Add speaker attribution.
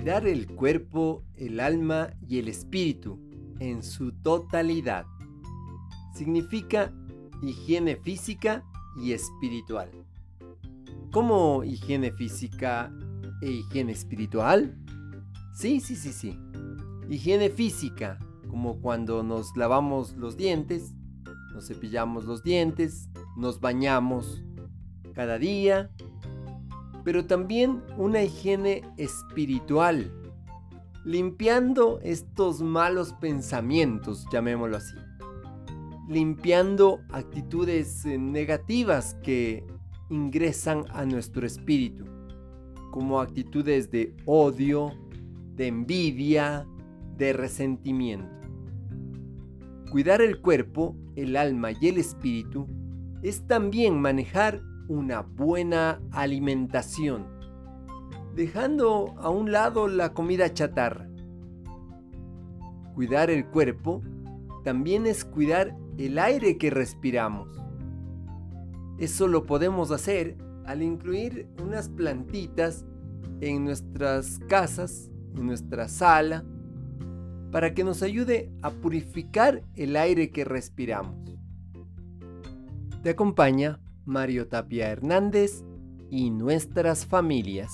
Speaker 1: Cuidar el cuerpo, el alma y el espíritu en su totalidad. Significa higiene física y espiritual. ¿Cómo higiene física e higiene espiritual? Sí, sí, sí, sí. Higiene física, como cuando nos lavamos los dientes, nos cepillamos los dientes, nos bañamos cada día, pero también una higiene espiritual, limpiando estos malos pensamientos, llamémoslo así, limpiando actitudes eh, negativas que ingresan a nuestro espíritu, como actitudes de odio, de envidia, de resentimiento. Cuidar el cuerpo, el alma y el espíritu es también manejar una buena alimentación, dejando a un lado la comida chatarra. Cuidar el cuerpo también es cuidar el aire que respiramos. Eso lo podemos hacer al incluir unas plantitas en nuestras casas, en nuestra sala, para que nos ayude a purificar el aire que respiramos. Te acompaña Mario Tapia Hernández y nuestras familias.